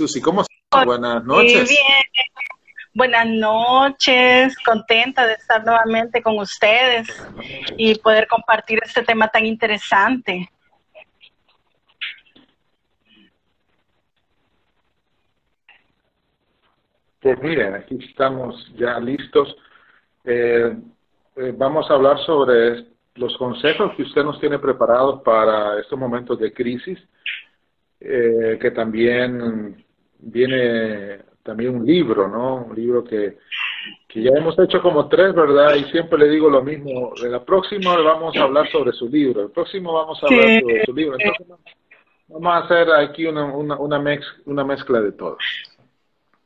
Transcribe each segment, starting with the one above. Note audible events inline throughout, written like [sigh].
Susi. ¿Cómo estás? Buenas noches. Muy bien. Buenas noches, contenta de estar nuevamente con ustedes y poder compartir este tema tan interesante. Pues miren, aquí estamos ya listos. Eh, eh, vamos a hablar sobre los consejos que usted nos tiene preparados para estos momentos de crisis, eh, que también viene también un libro, ¿no? Un libro que, que ya hemos hecho como tres, ¿verdad? Y siempre le digo lo mismo. En la próxima vamos a hablar sobre su libro. El próximo vamos a hablar sobre su libro. Entonces, vamos a hacer aquí una, una, una, mez, una mezcla de todo.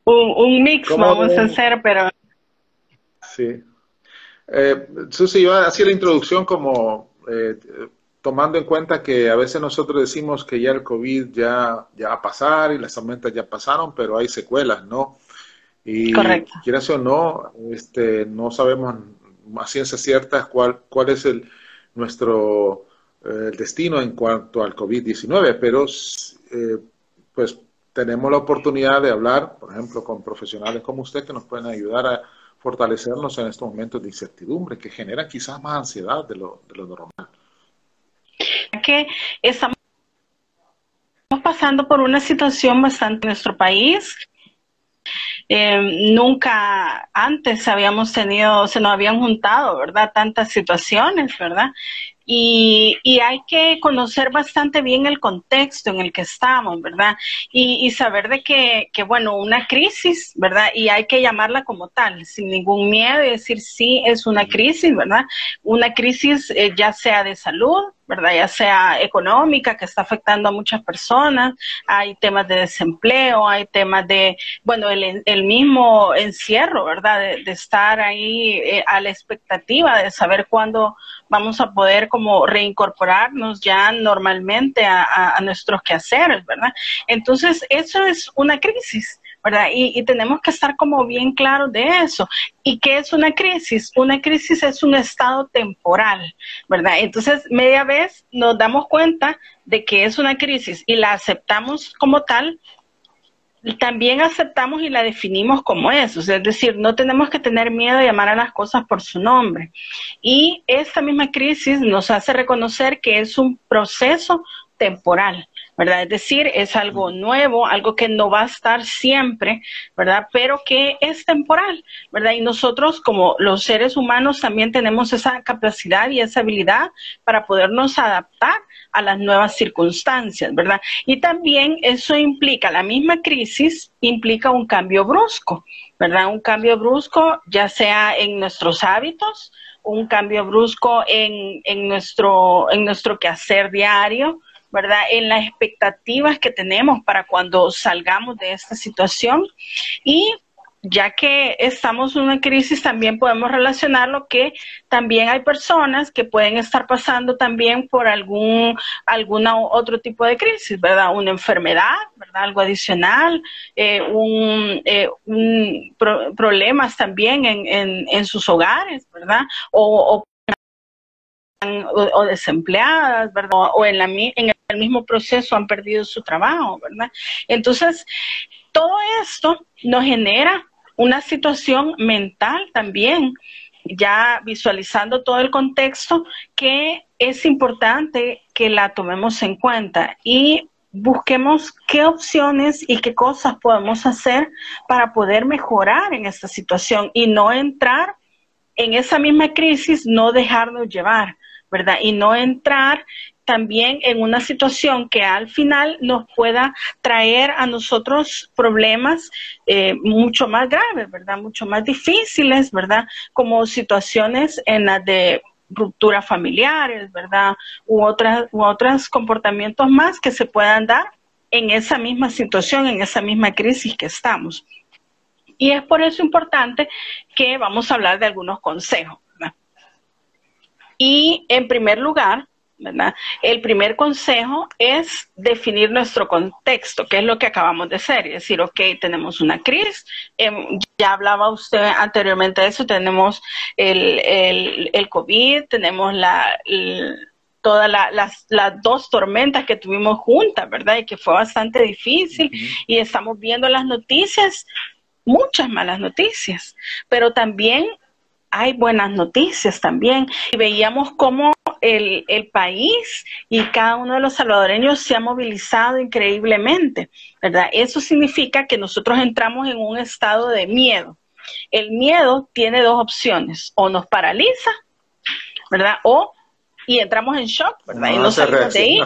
Un, un mix vamos a hacer, pero... Sí. Eh, Susi, yo hacía la introducción como eh, tomando en cuenta que a veces nosotros decimos que ya el COVID ya, ya va a pasar y las tormentas ya pasaron, pero hay secuelas, ¿no? Y Correcto. quieras o no, este, no sabemos a ciencia cierta cuál, cuál es el, nuestro eh, destino en cuanto al COVID-19, pero eh, pues tenemos la oportunidad de hablar, por ejemplo, con profesionales como usted que nos pueden ayudar a fortalecernos en estos momentos de incertidumbre que generan quizás más ansiedad de lo, de lo normal. Que estamos pasando por una situación bastante en nuestro país. Eh, nunca antes habíamos tenido, se nos habían juntado, ¿verdad? Tantas situaciones, ¿verdad? Y, y, hay que conocer bastante bien el contexto en el que estamos, ¿verdad? Y, y saber de que, que, bueno, una crisis, ¿verdad? Y hay que llamarla como tal, sin ningún miedo y decir sí, es una crisis, ¿verdad? Una crisis eh, ya sea de salud, ¿verdad? Ya sea económica, que está afectando a muchas personas, hay temas de desempleo, hay temas de, bueno, el, el mismo encierro, ¿verdad? De, de estar ahí eh, a la expectativa de saber cuándo vamos a poder como reincorporarnos ya normalmente a, nuestros quehaceres, ¿verdad? Entonces, eso es una crisis. ¿verdad? Y, y, tenemos que estar como bien claros de eso. ¿Y qué es una crisis? Una crisis es un estado temporal, ¿verdad? Entonces, media vez nos damos cuenta de que es una crisis y la aceptamos como tal, también aceptamos y la definimos como eso, es decir, no tenemos que tener miedo de llamar a las cosas por su nombre. Y esta misma crisis nos hace reconocer que es un proceso temporal, ¿verdad? Es decir, es algo nuevo, algo que no va a estar siempre, ¿verdad? Pero que es temporal, ¿verdad? Y nosotros como los seres humanos también tenemos esa capacidad y esa habilidad para podernos adaptar a las nuevas circunstancias, ¿verdad? Y también eso implica, la misma crisis implica un cambio brusco, ¿verdad? Un cambio brusco, ya sea en nuestros hábitos, un cambio brusco en, en, nuestro, en nuestro quehacer diario, ¿verdad? En las expectativas que tenemos para cuando salgamos de esta situación y ya que estamos en una crisis, también podemos relacionarlo que también hay personas que pueden estar pasando también por algún alguna otro tipo de crisis, ¿verdad? Una enfermedad, ¿verdad? Algo adicional, eh, un, eh, un pro, problemas también en, en, en, sus hogares, ¿verdad? O, o o, desempleadas, ¿verdad? O en, la, en el mismo proceso han perdido su trabajo, ¿verdad? Entonces, todo esto nos genera una situación mental también, ya visualizando todo el contexto, que es importante que la tomemos en cuenta y busquemos qué opciones y qué cosas podemos hacer para poder mejorar en esta situación y no entrar en esa misma crisis, no dejarnos llevar, ¿verdad? Y no entrar también en una situación que al final nos pueda traer a nosotros problemas eh, mucho más graves, ¿verdad? Mucho más difíciles, ¿verdad? Como situaciones en las de rupturas familiares, ¿verdad? U otras, u otros comportamientos más que se puedan dar en esa misma situación, en esa misma crisis que estamos. Y es por eso importante que vamos a hablar de algunos consejos. Y en primer lugar, ¿verdad? El primer consejo es definir nuestro contexto, que es lo que acabamos de hacer, es decir, ok, tenemos una crisis, eh, ya hablaba usted anteriormente de eso, tenemos el, el, el COVID, tenemos la, el, todas las, las, dos tormentas que tuvimos juntas, ¿verdad? Y que fue bastante difícil. Y estamos viendo las noticias, muchas malas noticias, pero también hay buenas noticias también. Y veíamos cómo el, el, país y cada uno de los salvadoreños se ha movilizado increíblemente, ¿verdad? Eso significa que nosotros entramos en un estado de miedo. El miedo tiene dos opciones, o nos paraliza, ¿verdad? O y entramos en shock, ¿verdad? y no salimos de ahí,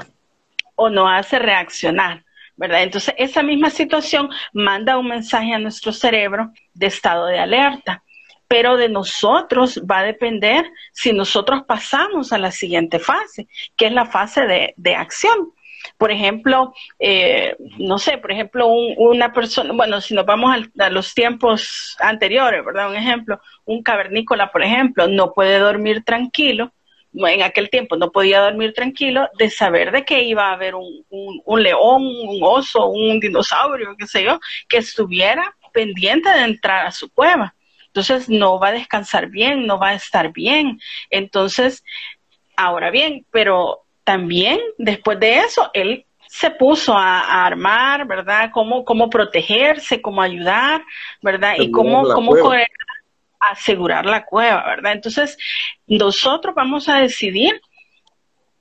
o nos hace reaccionar. ¿verdad? Entonces, esa misma situación manda un mensaje a nuestro cerebro de estado de alerta pero de nosotros va a depender si nosotros pasamos a la siguiente fase, que es la fase de, acción. Por ejemplo, eh, no sé, por ejemplo, una persona, bueno, si nos vamos a, los tiempos anteriores, ¿verdad? Un ejemplo, un cavernícola, por ejemplo, no puede dormir tranquilo, en aquel tiempo no podía dormir tranquilo de saber de que iba a haber un, un león, un oso, un dinosaurio, qué sé yo, que estuviera pendiente de entrar a su cueva. Entonces no va a descansar bien, no va a estar bien. Entonces, ahora bien, pero también después de eso, él se puso a, armar, ¿verdad? Cómo, cómo protegerse, cómo ayudar, ¿verdad? y cómo, cómo asegurar la cueva, ¿verdad? Entonces, nosotros vamos a decidir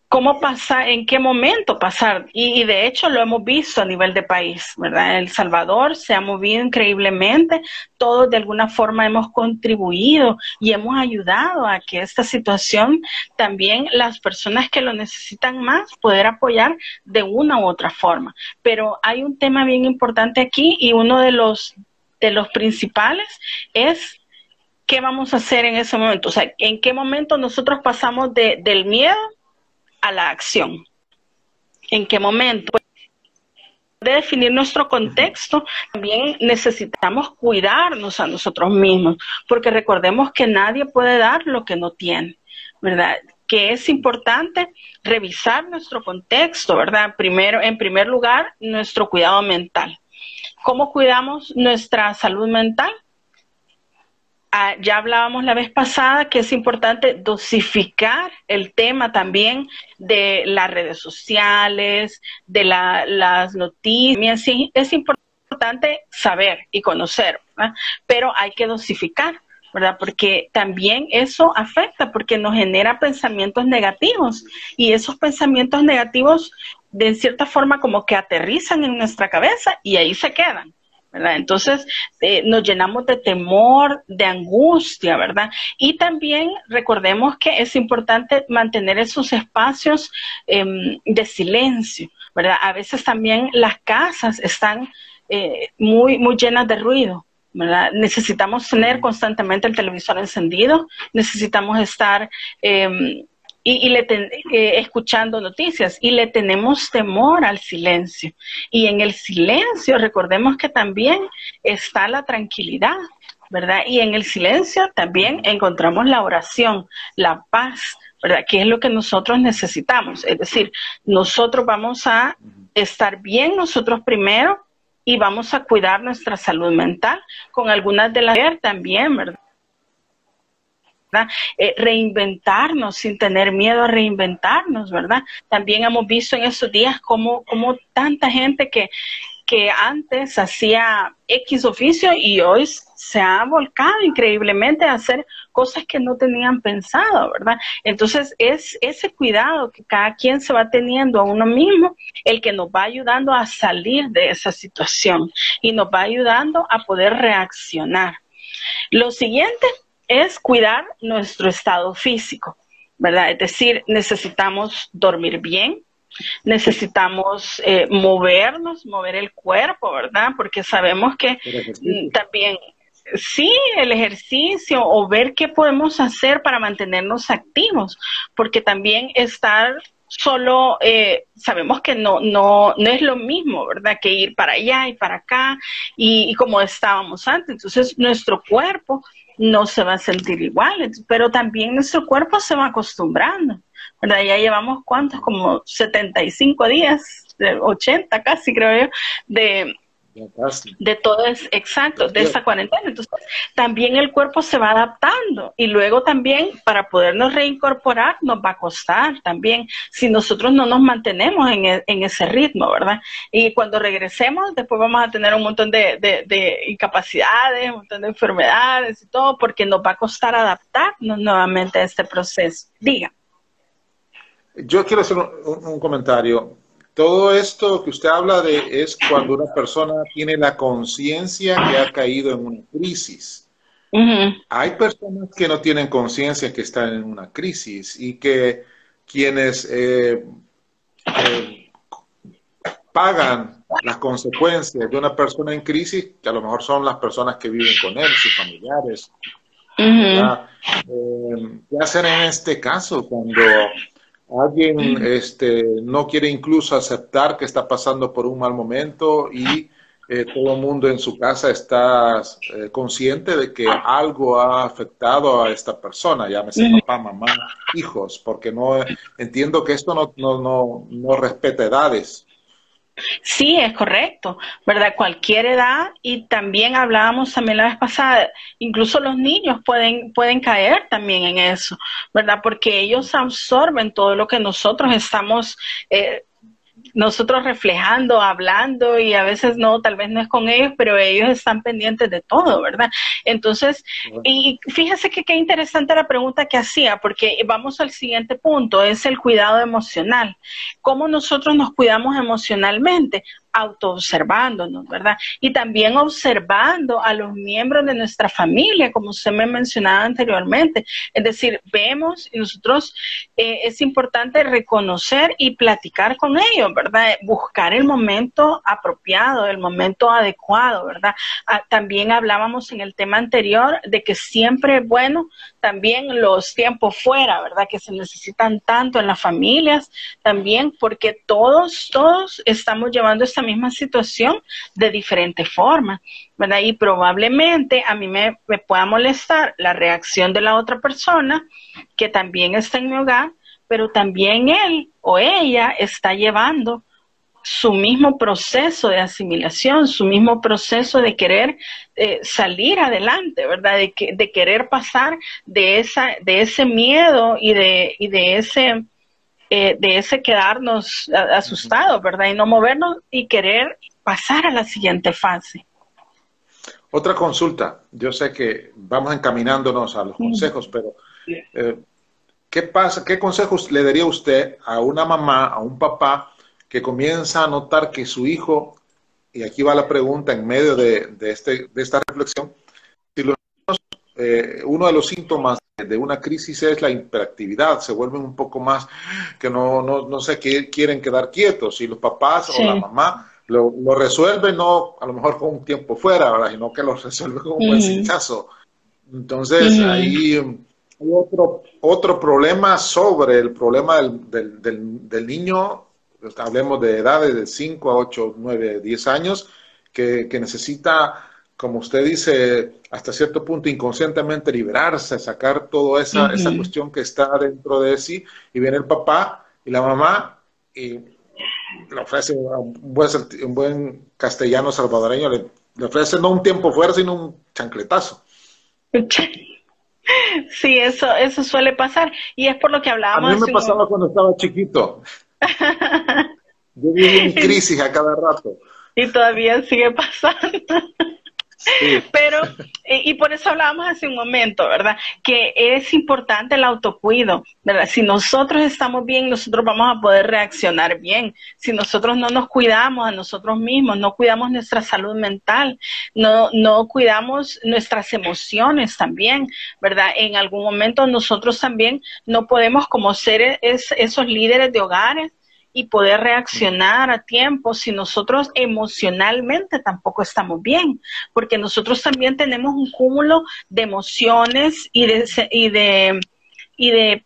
cómo pasar, en qué momento pasar. Y, de hecho lo hemos visto a nivel de país, ¿verdad? El Salvador se ha movido increíblemente, todos de alguna forma hemos contribuido y hemos ayudado a que esta situación también las personas que lo necesitan más poder apoyar de una u otra forma. Pero hay un tema bien importante aquí y uno de los de los principales es qué vamos a hacer en ese momento, o sea, en qué momento nosotros pasamos de, del miedo a la acción. ¿En qué momento? De definir nuestro contexto, también necesitamos cuidarnos a nosotros mismos, porque recordemos que nadie puede dar lo que no tiene, ¿verdad? Que es importante revisar nuestro contexto, ¿verdad? Primero, en primer lugar, nuestro cuidado mental. ¿Cómo cuidamos nuestra salud mental? Ah, ya hablábamos la vez pasada que es importante dosificar el tema también de las redes sociales, de las noticias. es importante saber y conocer, pero hay que dosificar. ¿verdad? Porque también eso afecta, porque nos genera pensamientos negativos y esos pensamientos negativos de cierta forma como que aterrizan en nuestra cabeza y ahí se quedan. Entonces eh, nos llenamos de temor, de angustia, ¿verdad? Y también recordemos que es importante mantener esos espacios em, de silencio, ¿verdad? A veces también las casas están eh, muy, muy llenas de ruido, ¿verdad? Necesitamos tener constantemente el televisor encendido, necesitamos estar eh, y, le eh, escuchando noticias y le tenemos temor al silencio. Y en el silencio recordemos que también está la tranquilidad, ¿verdad? Y en el silencio también encontramos la oración, la paz, ¿verdad? Que es lo que nosotros necesitamos. Es decir, nosotros vamos a estar bien nosotros primero y vamos a cuidar nuestra salud mental con algunas de las también, ¿verdad? Eh, reinventarnos sin tener miedo a reinventarnos, ¿verdad? También hemos visto en estos días como tanta gente que, que antes hacía X oficio y hoy se ha volcado increíblemente a hacer cosas que no tenían pensado, ¿verdad? Entonces es ese cuidado que cada quien se va teniendo a uno mismo el que nos va ayudando a salir de esa situación y nos va ayudando a poder reaccionar. Lo siguiente es cuidar nuestro estado físico, ¿verdad? Es decir, necesitamos dormir bien, necesitamos eh, movernos, mover el cuerpo, ¿verdad? Porque sabemos que también, sí, el ejercicio o ver qué podemos hacer para mantenernos activos, porque también estar solo eh, sabemos que no, no, no es lo mismo, ¿verdad? Que ir para allá y para acá y como estábamos antes. Entonces, nuestro cuerpo no se va a sentir igual, pero también nuestro cuerpo se va acostumbrando, ¿verdad? Ya llevamos cuántos, como 75 días, 80 casi creo yo, de, de todo es exacto, de esta cuarentena. Entonces, también el cuerpo se va adaptando y luego también para podernos reincorporar nos va a costar también si nosotros no nos mantenemos en, e, ese ritmo, ¿verdad? Y cuando regresemos, después vamos a tener un montón de, de, incapacidades, un montón de enfermedades y todo, porque nos va a costar adaptarnos nuevamente a este proceso. Diga. Yo quiero hacer un comentario todo esto que usted habla de es cuando una persona tiene la conciencia que ha caído en una crisis. Hay personas que no tienen conciencia que están en una crisis y que quienes eh, eh, pagan las consecuencias de una persona en crisis, que a lo mejor son las personas que viven con él, sus familiares. Eh, ¿Qué hacer en este caso cuando Alguien este, no quiere incluso aceptar que está pasando por un mal momento y eh, todo el mundo en su casa está eh, consciente de que algo ha afectado a esta persona, llámese papá, mamá, hijos, porque no entiendo que esto no, no, no, no respeta edades. Sí, es correcto, ¿verdad? Cualquier edad y también hablábamos también la vez pasada, incluso los niños pueden, pueden caer también en eso, ¿verdad? Porque ellos absorben todo lo que nosotros estamos eh, nosotros reflejando, hablando y a veces no, tal vez no es con ellos, pero ellos están pendientes de todo, ¿verdad? Entonces, y fíjese que qué interesante la pregunta que hacía, porque vamos al siguiente punto, es el cuidado emocional. ¿Cómo nosotros nos cuidamos emocionalmente? Autoobservándonos, ¿verdad? Y también observando a los miembros de nuestra familia, como usted me mencionaba anteriormente. Es decir, vemos y nosotros eh, es importante reconocer y platicar con ellos, ¿verdad? Buscar el momento apropiado, el momento adecuado, ¿verdad? Ah, también hablábamos en el tema anterior de que siempre es bueno también los tiempos fuera, ¿verdad? Que se necesitan tanto en las familias, también porque todos, todos estamos llevando esta misma situación de diferente forma, ¿verdad? Y probablemente a mí me, me pueda molestar la reacción de la otra persona que también está en mi hogar, pero también él o ella está llevando su mismo proceso de asimilación, su mismo proceso de querer eh, salir adelante, ¿verdad? De, que, de querer pasar de, esa, de ese miedo y de, y de ese... Eh, de ese quedarnos asustados, ¿verdad? Y no movernos y querer pasar a la siguiente fase. Otra consulta. Yo sé que vamos encaminándonos a los consejos, pero eh, ¿qué pasa? ¿Qué consejos le daría usted a una mamá, a un papá que comienza a notar que su hijo, y aquí va la pregunta en medio de, este, de esta reflexión, eh, uno de los síntomas de una crisis es la hiperactividad, se vuelven un poco más que no, no, no sé, que quieren quedar quietos y los papás o la mamá lo, lo resuelven no a lo mejor con un tiempo fuera, ¿verdad? sino que lo [laughs] resuelven con un buen caso. Entonces ahí hay otro, otro problema sobre el problema del, del, del niño. Hablemos de edades de 5 a 8, 9, 10 años, que, necesita, como usted dice, hasta cierto punto inconscientemente liberarse, sacar toda esa, esa cuestión que está dentro de sí, y viene el papá y la mamá y le ofrece un buen, un buen castellano salvadoreño, le, ofrece no un tiempo fuera, sino un chancletazo. [laughs] Sí, eso, eso suele pasar. Y es por lo que hablábamos. A mí me pasaba cuando estaba chiquito. [laughs] Yo vivo en crisis a cada rato. Y todavía sigue pasando. Pero, y, por eso hablábamos hace un momento, ¿verdad? Que es importante el autocuido, ¿verdad? Si nosotros estamos bien, nosotros vamos a poder reaccionar bien. Si nosotros no nos cuidamos a nosotros mismos, no cuidamos nuestra salud mental, no, no cuidamos nuestras emociones también, ¿verdad? En algún momento nosotros también no podemos como ser esos líderes de hogares y poder reaccionar a tiempo si nosotros emocionalmente tampoco estamos bien, porque nosotros también tenemos un cúmulo de emociones y de, y de, y de,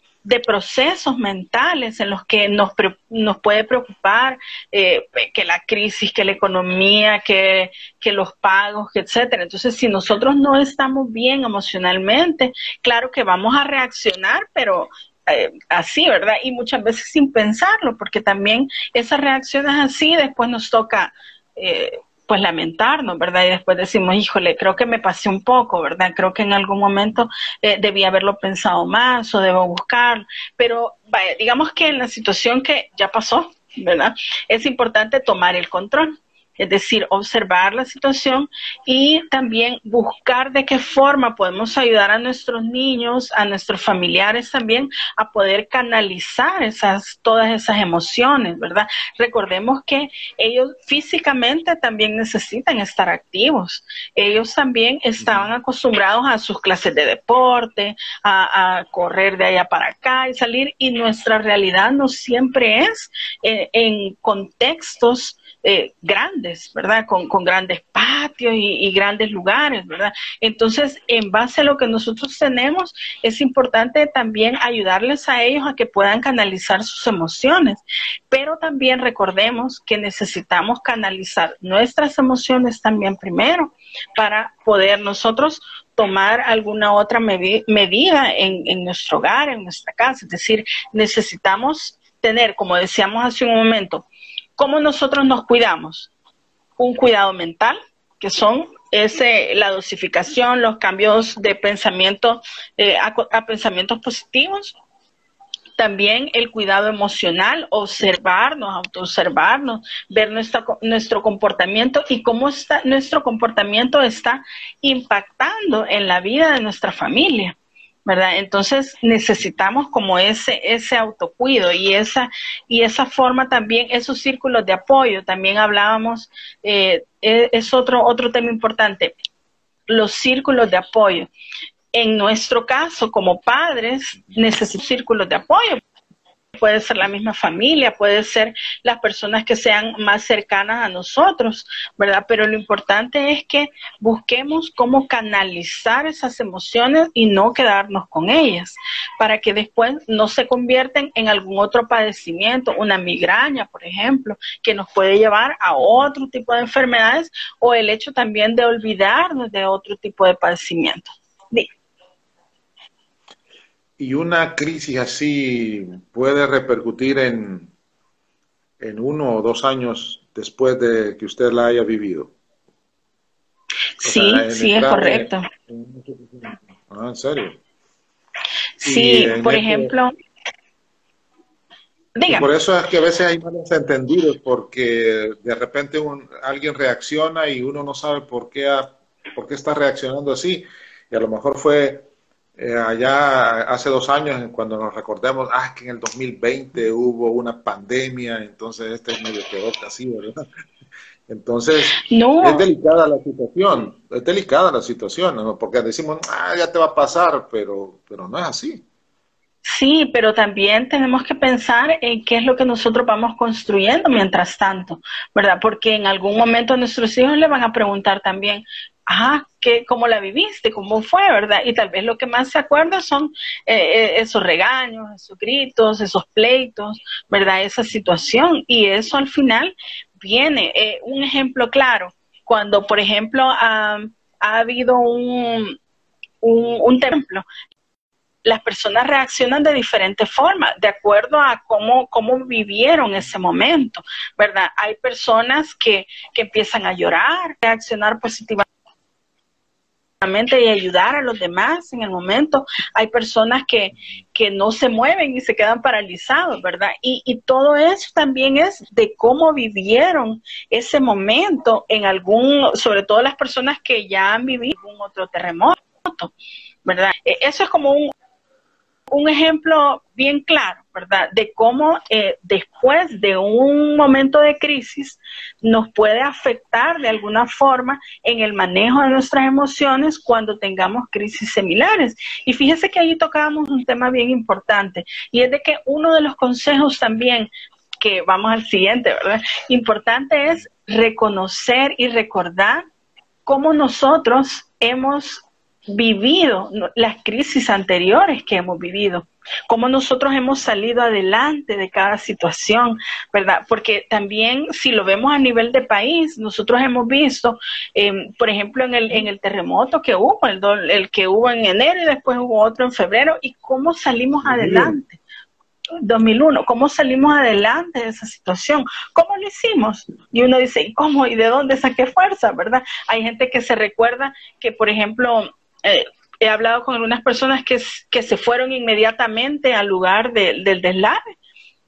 procesos mentales en los que nos, nos puede preocupar eh, que la crisis, que la economía, que, que los pagos, etcétera. Entonces, si nosotros no estamos bien emocionalmente, claro que vamos a reaccionar, pero eh, así, ¿verdad? Y muchas veces sin pensarlo, porque también esas reacciones así después nos toca, eh, pues lamentarnos, ¿verdad? Y después decimos, híjole, creo que me pasé un poco, ¿verdad? Creo que en algún momento eh, debí haberlo pensado más o debo buscar, pero vaya, digamos que en la situación que ya pasó, ¿verdad? Es importante tomar el control es decir, observar la situación y también buscar de qué forma podemos ayudar a nuestros niños, a nuestros familiares también a poder canalizar esas todas esas emociones, ¿verdad? Recordemos que ellos físicamente también necesitan estar activos. Ellos también estaban acostumbrados a sus clases de deporte, a, correr de allá para acá y salir y nuestra realidad no siempre es eh, en contextos eh, grandes, ¿verdad? Con, grandes patios y, grandes lugares, ¿verdad? Entonces, en base a lo que nosotros tenemos, es importante también ayudarles a ellos a que puedan canalizar sus emociones, pero también recordemos que necesitamos canalizar nuestras emociones también primero para poder nosotros tomar alguna otra medida en, en nuestro hogar, en nuestra casa. Es decir, necesitamos tener, como decíamos hace un momento, ¿Cómo nosotros nos cuidamos? Un cuidado mental, que son ese, la dosificación, los cambios de pensamiento eh, a, pensamientos positivos. También el cuidado emocional, observarnos, autoobservarnos, ver nuestro, comportamiento y cómo está, nuestro comportamiento está impactando en la vida de nuestra familia. ¿Verdad? Entonces necesitamos como ese, ese autocuido y esa, y esa forma también, esos círculos de apoyo, también hablábamos, eh, e, es otro, otro tema importante, los círculos de apoyo. En nuestro caso, como padres, necesitamos círculos de apoyo puede ser la misma familia, puede ser las personas que sean más cercanas a nosotros, ¿verdad? Pero lo importante es que busquemos cómo canalizar esas emociones y no quedarnos con ellas, para que después no se convierten en algún otro padecimiento, una migraña, por ejemplo, que nos puede llevar a otro tipo de enfermedades o el hecho también de olvidarnos de otro tipo de padecimiento. Y una crisis así puede repercutir en, en uno o dos años después de que usted la haya vivido. Sí, sí, es correcto. ah, ¿en serio? Sí, por ejemplo... Por eso es que a veces hay malos entendidos, porque de repente un, alguien reacciona y uno no sabe por qué, por qué está reaccionando así. Y a lo mejor fue eh, allá hace dos años, cuando nos recordemos, ah, que en el 2020 hubo una pandemia, entonces este es medio peor así, ¿verdad? Entonces, es delicada la situación, es delicada la situación, porque decimos, ah, ya te va a pasar, pero, pero no es así. Sí, pero también tenemos que pensar en qué es lo que nosotros vamos construyendo mientras tanto, ¿verdad? Porque en algún momento nuestros hijos le van a preguntar también, ajá, ¿qué, ¿cómo la viviste? ¿Cómo fue? ¿Verdad? Y tal vez lo que más se acuerda son eh, eh, esos regaños, esos gritos, esos pleitos, ¿verdad? Esa situación. Y eso al final viene. Eh, un ejemplo claro, cuando, por ejemplo, ha, habido un, un, un templo las personas reaccionan de diferentes formas, de acuerdo a cómo, cómo vivieron ese momento, ¿verdad? Hay personas que, que empiezan a llorar, reaccionar positivamente y ayudar a los demás en el momento. Hay personas que, que no se mueven y se quedan paralizados, ¿verdad? Y, y, todo eso también es de cómo vivieron ese momento en algún, sobre todo las personas que ya han vivido algún otro terremoto, ¿verdad? E, eso es como un, un ejemplo bien claro, ¿verdad? De cómo eh, después de un momento de crisis nos puede afectar de alguna forma en el manejo de nuestras emociones cuando tengamos crisis similares. Y fíjese que ahí tocábamos un tema bien importante y es de que uno de los consejos también que vamos al siguiente, ¿verdad? Importante es reconocer y recordar cómo nosotros hemos vivido las crisis anteriores que hemos vivido, cómo nosotros hemos salido adelante de cada situación, ¿verdad? Porque también si lo vemos a nivel de país, nosotros hemos visto, em, por ejemplo, en el, en el terremoto que hubo, el, el, que hubo en enero y después hubo otro en febrero, y cómo salimos adelante. 2001, cómo salimos adelante de esa situación, cómo lo hicimos. Y uno dice, ¿y cómo? ¿Y de dónde saqué fuerza? ¿Verdad? Hay gente que se recuerda que, por ejemplo, eh, he hablado con algunas personas que, que se fueron inmediatamente al lugar del deslave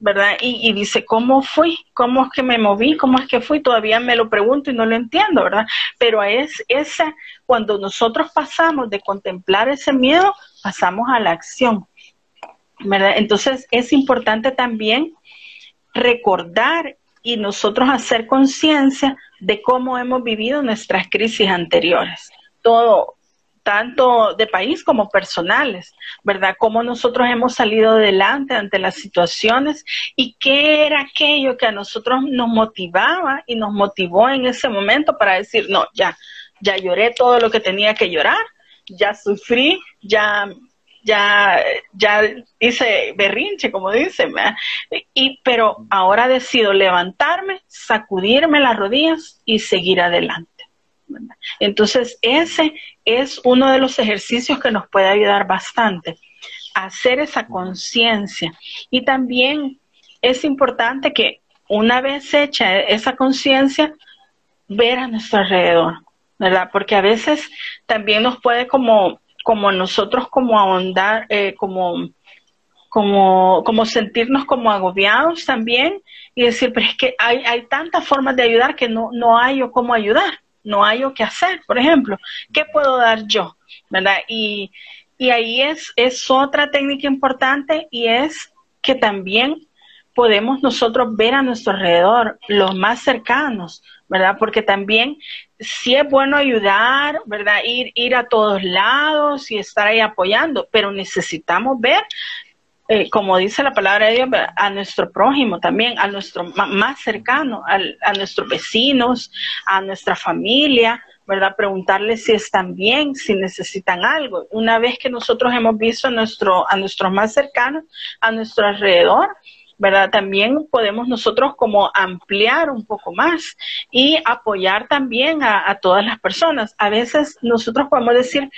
¿verdad? Y, dice, ¿cómo fui? ¿Cómo es que me moví? ¿Cómo es que fui? Todavía me lo pregunto y no lo entiendo, ¿verdad? Pero es esa, cuando nosotros pasamos de contemplar ese miedo, pasamos a la acción, ¿verdad? Entonces es importante también recordar y nosotros hacer conciencia de cómo hemos vivido nuestras crisis anteriores. Todo, tanto de país como personales, ¿verdad? Cómo nosotros hemos salido adelante ante las situaciones y qué era aquello que a nosotros nos motivaba y nos motivó en ese momento para decir, no, ya, ya lloré todo lo que tenía que llorar, ya sufrí, ya ya, ya hice berrinche, como dicen, y, pero ahora decido levantarme, sacudirme las rodillas y seguir adelante. Entonces, ese es uno de los ejercicios que nos puede ayudar bastante, a hacer esa conciencia. Y también es importante que una vez hecha esa conciencia, ver a nuestro alrededor, ¿verdad? Porque a veces también nos puede como, como nosotros como ahondar, eh, como, como, como sentirnos como agobiados también y decir, pero es que hay, hay tantas formas de ayudar que no, no hay o cómo ayudar no hay o qué hacer, por ejemplo, ¿qué puedo dar yo? ¿Verdad? Y, y ahí es, es otra técnica importante y es que también podemos nosotros ver a nuestro alrededor, los más cercanos, ¿verdad? Porque también sí es bueno ayudar, ¿verdad? Ir, ir a todos lados y estar ahí apoyando, pero necesitamos ver eh, como dice la palabra de Dios, a nuestro prójimo también, a nuestro más cercano, a nuestros vecinos, a nuestra familia, ¿verdad? Preguntarles si están bien, si necesitan algo. Una vez que nosotros hemos visto a, nuestro, a nuestros más cercanos, a nuestro alrededor, ¿verdad? También podemos nosotros como ampliar un poco más y apoyar también a, a todas las personas. A veces nosotros podemos decir,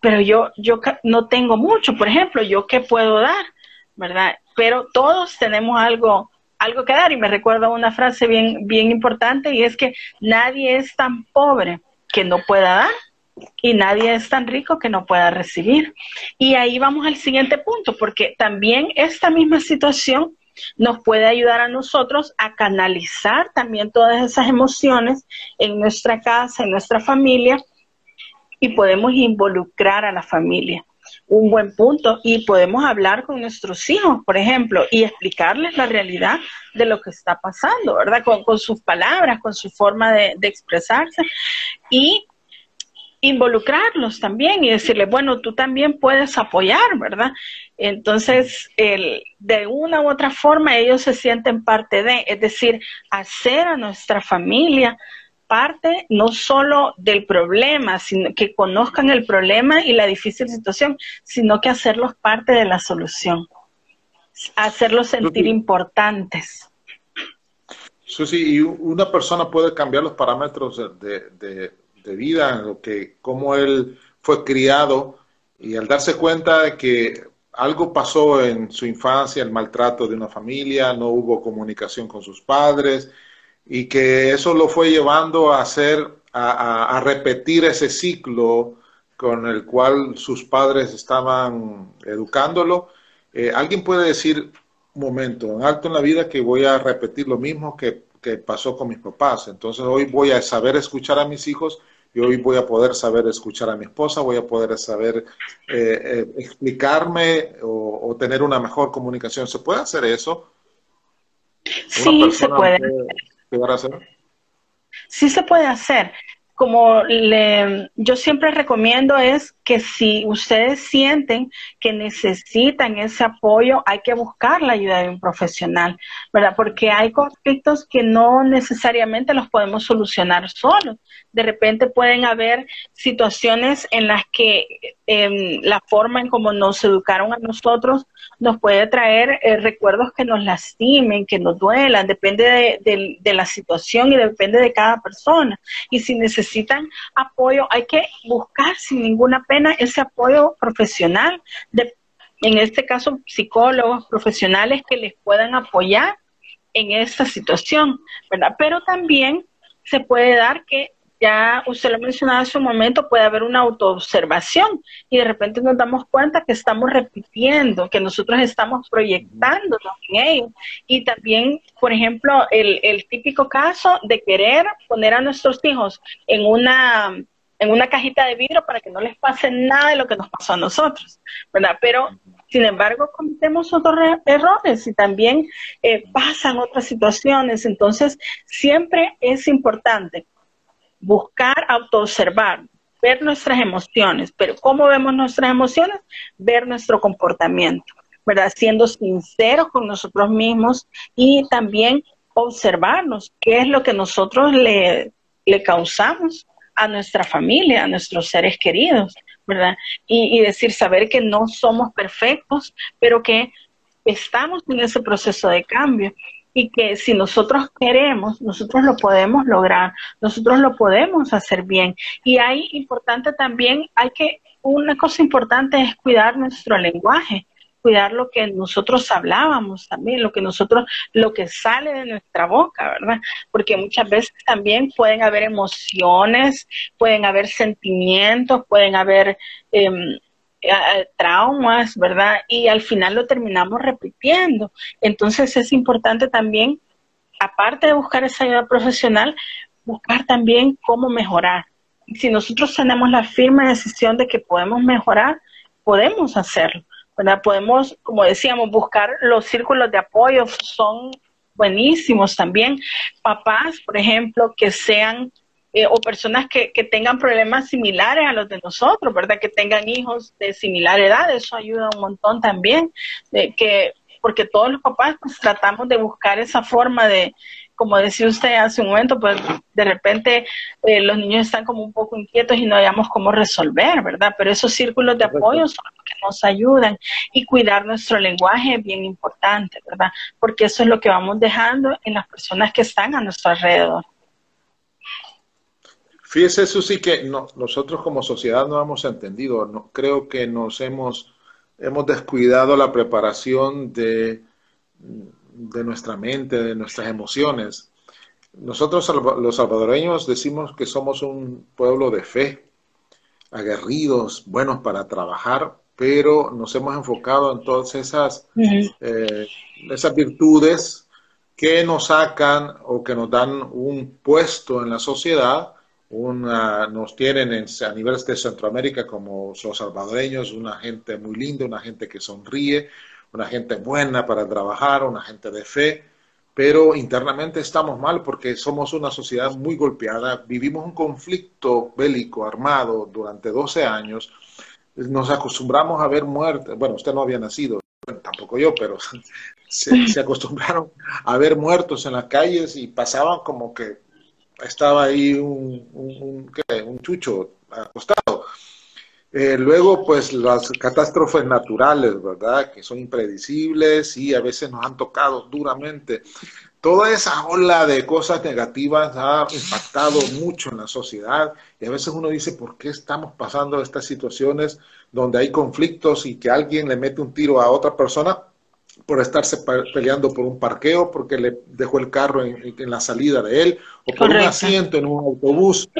pero yo, yo no tengo mucho, por ejemplo, ¿yo qué puedo dar? ¿Verdad? Pero todos tenemos algo, algo que dar y me recuerdo una frase bien, bien importante y es que nadie es tan pobre que no pueda dar y nadie es tan rico que no pueda recibir. Y ahí vamos al siguiente punto, porque también esta misma situación nos puede ayudar a nosotros a canalizar también todas esas emociones en nuestra casa, en nuestra familia, y podemos involucrar a la familia un buen punto y podemos hablar con nuestros hijos, por ejemplo, y explicarles la realidad de lo que está pasando, ¿verdad? Con, sus palabras, con su forma de, expresarse y involucrarlos también y decirles, bueno, tú también puedes apoyar, ¿verdad? Entonces, el, de una u otra forma ellos se sienten parte de, es decir, hacer a nuestra familia parte no solo del problema, sino que conozcan el problema y la difícil situación, sino que hacerlos parte de la solución, hacerlos sentir importantes. Susi, y una persona puede cambiar los parámetros de, de, vida, lo que, cómo él fue criado, y al darse cuenta de que algo pasó en su infancia, el maltrato de una familia, no hubo comunicación con sus padres, y que eso lo fue llevando a hacer, a, repetir ese ciclo con el cual sus padres estaban educándolo. Eh, alguien puede decir, un momento, en alto en la vida que voy a repetir lo mismo que, pasó con mis papás. Entonces hoy voy a saber escuchar a mis hijos y hoy voy a poder saber escuchar a mi esposa, voy a poder saber eh, eh, explicarme o, tener una mejor comunicación. ¿Se puede hacer eso? Sí, se puede Sí se puede hacer. Como le, yo siempre recomiendo es que si ustedes sienten que necesitan ese apoyo, hay que buscar la ayuda de un profesional, ¿verdad? Porque hay conflictos que no necesariamente los podemos solucionar solos. De repente pueden haber situaciones en las que em, la forma en cómo nos educaron a nosotros nos puede traer eh, recuerdos que nos lastimen, que nos duelan, depende de, la situación y depende de cada persona. Y si necesitan apoyo, hay que buscar sin ninguna pena ese apoyo profesional en este caso psicólogos profesionales que les puedan apoyar en esta situación, ¿verdad? Pero también se puede dar que ya usted lo mencionaba hace un momento, puede haber una autoobservación y de repente nos damos cuenta que estamos repitiendo, que nosotros estamos proyectándonos en ello. Y también, por ejemplo, el, el típico caso de querer poner a nuestros hijos en una en una cajita de vidrio para que no les pase nada de lo que nos pasó a nosotros, ¿verdad? Pero, sin embargo, cometemos otros errores y también eh, pasan otras situaciones. Entonces, siempre es importante buscar autoobservar, ver nuestras emociones, pero ¿cómo vemos nuestras emociones? Ver nuestro comportamiento, ¿verdad? Siendo sinceros con nosotros mismos y también observarnos qué es lo que nosotros le, le causamos a nuestra familia, a nuestros seres queridos, ¿verdad? Y, decir, saber que no somos perfectos, pero que estamos en ese proceso de cambio y que si nosotros queremos, nosotros lo podemos lograr, nosotros lo podemos hacer bien. Y ahí importante también, hay que, una cosa importante es cuidar nuestro lenguaje, cuidar lo que nosotros hablábamos también, lo que nosotros, lo que sale de nuestra boca, ¿verdad? Porque muchas veces también pueden haber emociones, pueden haber sentimientos, pueden haber eh, traumas, ¿verdad? Y al final lo terminamos repitiendo. Entonces es importante también, aparte de buscar esa ayuda profesional, buscar también cómo mejorar. Si nosotros tenemos la firme decisión de que podemos mejorar, podemos hacerlo, ¿verdad? Podemos, como decíamos, buscar los círculos de apoyo, son buenísimos también. Papás, por ejemplo, que sean eh, o personas que, que, tengan problemas similares a los de nosotros, ¿verdad? Que tengan hijos de similar edad, eso ayuda un montón también, de que, porque todos los papás pues, tratamos de buscar esa forma de, como decía usted hace un momento, pues de repente eh, los niños están como un poco inquietos y no hayamos cómo resolver, ¿verdad? Pero esos círculos de apoyo son los que nos ayudan y cuidar nuestro lenguaje es bien importante, ¿verdad? Porque eso es lo que vamos dejando en las personas que están a nuestro alrededor. Fíjese, Susi, que no, nosotros como sociedad no hemos entendido, no, creo que nos hemos, hemos descuidado la preparación de, de nuestra mente, de nuestras emociones. Nosotros los salvadoreños decimos que somos un pueblo de fe, aguerridos, buenos para trabajar, pero nos hemos enfocado en todas esas, eh, esas virtudes que nos sacan o que nos dan un puesto en la sociedad una, nos tienen a nivel de Centroamérica como los salvadoreños, una gente muy linda, una gente que sonríe, una gente buena para trabajar, una gente de fe, pero internamente estamos mal porque somos una sociedad muy golpeada, vivimos un conflicto bélico armado durante 12 años, nos acostumbramos a ver muertes, bueno, usted no había nacido, tampoco yo, pero [laughs] se, acostumbraron a ver muertos en las calles y pasaban como que estaba ahí un, un, un chucho acostado. Eh, luego, pues las catástrofes naturales, ¿verdad? Que son impredecibles y a veces nos han tocado duramente. Toda esa ola de cosas negativas ha impactado mucho en la sociedad y a veces uno dice, ¿por qué estamos pasando estas situaciones donde hay conflictos y que alguien le mete un tiro a otra persona? por estarse peleando por un parqueo, porque le dejó el carro en, la salida de él, o por un asiento en un autobús.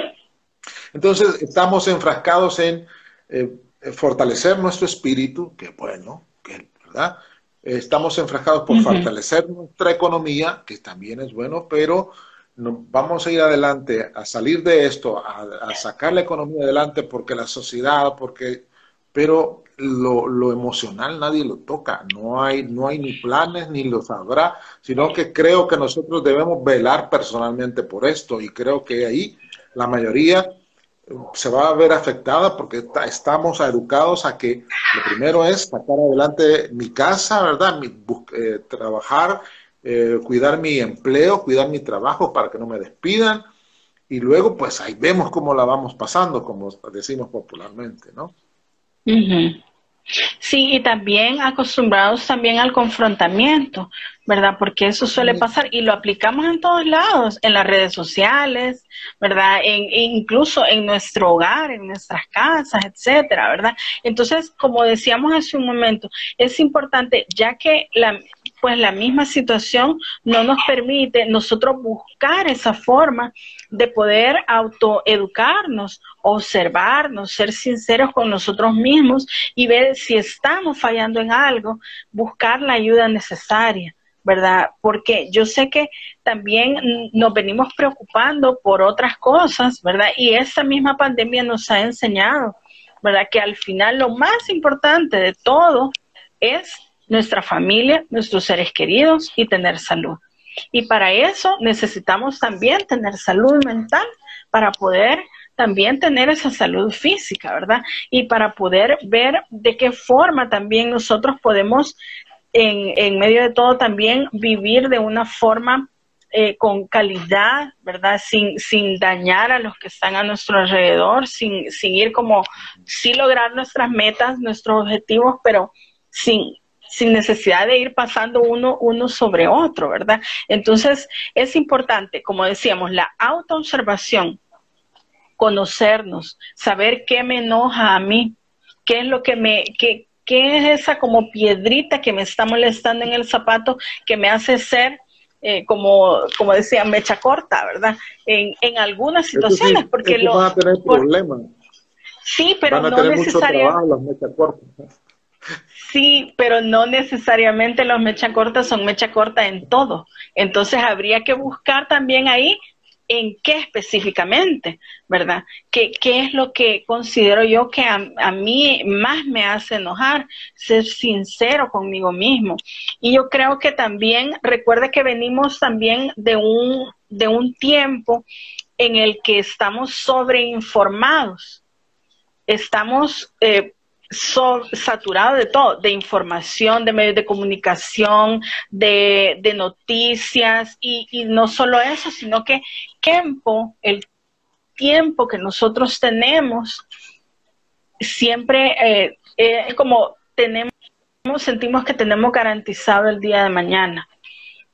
Entonces, estamos enfrascados en eh, fortalecer nuestro espíritu, que bueno, que, ¿verdad? Estamos enfrascados por fortalecer nuestra economía, que también es bueno, pero no, vamos a ir adelante, a salir de esto, a, a sacar la economía adelante, porque la sociedad, porque, pero lo, lo, emocional nadie lo toca, no hay, no hay ni planes ni lo sabrá, sino que creo que nosotros debemos velar personalmente por esto y creo que ahí la mayoría eh, se va a ver afectada porque estamos educados a que lo primero es sacar adelante mi casa, ¿verdad? Eh, trabajar, eh, cuidar mi empleo, cuidar mi trabajo para que no me despidan y luego pues ahí vemos cómo la vamos pasando, como decimos popularmente, ¿no? Sí, y también acostumbrados también al confrontamiento, ¿verdad? Porque eso suele pasar y lo aplicamos en todos lados, en las redes sociales, ¿verdad? En, incluso en nuestro hogar, en nuestras casas, etcétera, ¿verdad? Entonces, como decíamos hace un momento, es importante, ya que la, pues la misma situación no nos permite nosotros buscar esa forma de poder autoeducarnos, observarnos, ser sinceros con nosotros mismos y ver si estamos fallando en algo, buscar la ayuda necesaria. ¿Verdad? Porque yo sé que también nos venimos preocupando por otras cosas, ¿verdad? Y esta misma pandemia nos ha enseñado, ¿verdad? Que al final lo más importante de todo es nuestra familia, nuestros seres queridos y tener salud. Y para eso necesitamos también tener salud mental para poder también tener esa salud física, ¿verdad? Y para poder ver de qué forma también nosotros podemos en, medio de todo también vivir de una forma eh, con calidad, ¿verdad? Sin, sin dañar a los que están a nuestro alrededor, sin, sin ir como, sí lograr nuestras metas, nuestros objetivos, pero sin, sin necesidad de ir pasando uno, uno sobre otro, ¿verdad? Entonces, es importante, como decíamos, la autoobservación, conocernos, saber qué me enoja a mí, qué es lo que me, qué, qué es esa como piedrita que me está molestando en el zapato que me hace ser eh, como, como decía, mecha corta, ¿verdad? En, en algunas situaciones, porque lo... Van a tener problemas. Sí, pero no necesariamente. Sí, pero no necesariamente los mecha cortas son mecha corta en todo. Entonces habría que buscar también ahí en qué específicamente, ¿verdad? ¿Qué, qué es lo que considero yo que a, a, mí más me hace enojar? Ser sincero conmigo mismo. Y yo creo que también, recuerde que venimos también de un, de un tiempo en el que estamos sobreinformados. Estamos eh, saturado de todo, de información, de medios de comunicación, de, noticias y, no solo eso, sino que tiempo, el tiempo que nosotros tenemos, siempre eh, eh, como tenemos, sentimos que tenemos garantizado el día de mañana.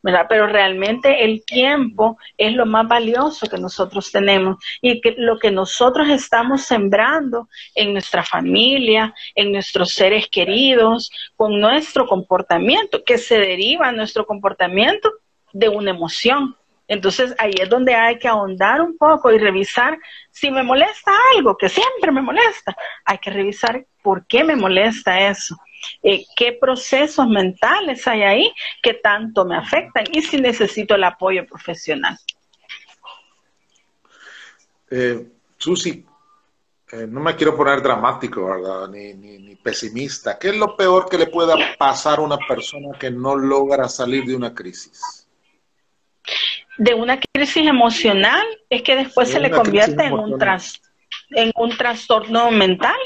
Pero realmente el tiempo es lo más valioso que nosotros tenemos y que lo que nosotros estamos sembrando en nuestra familia, en nuestros seres queridos, con nuestro comportamiento, que se deriva nuestro comportamiento de una emoción. Entonces ahí es donde hay que ahondar un poco y revisar si me molesta algo, que siempre me molesta, hay que revisar por qué me molesta eso eh, qué procesos mentales hay ahí que tanto me afectan y si necesito el apoyo profesional. Eh, Susi, eh, no me quiero poner dramático, ¿verdad? Ni, ni, pesimista. ¿Qué es lo peor que le pueda pasar a una persona que no logra salir de una crisis? De una crisis emocional es que después se le convierte en un, en un trastorno mental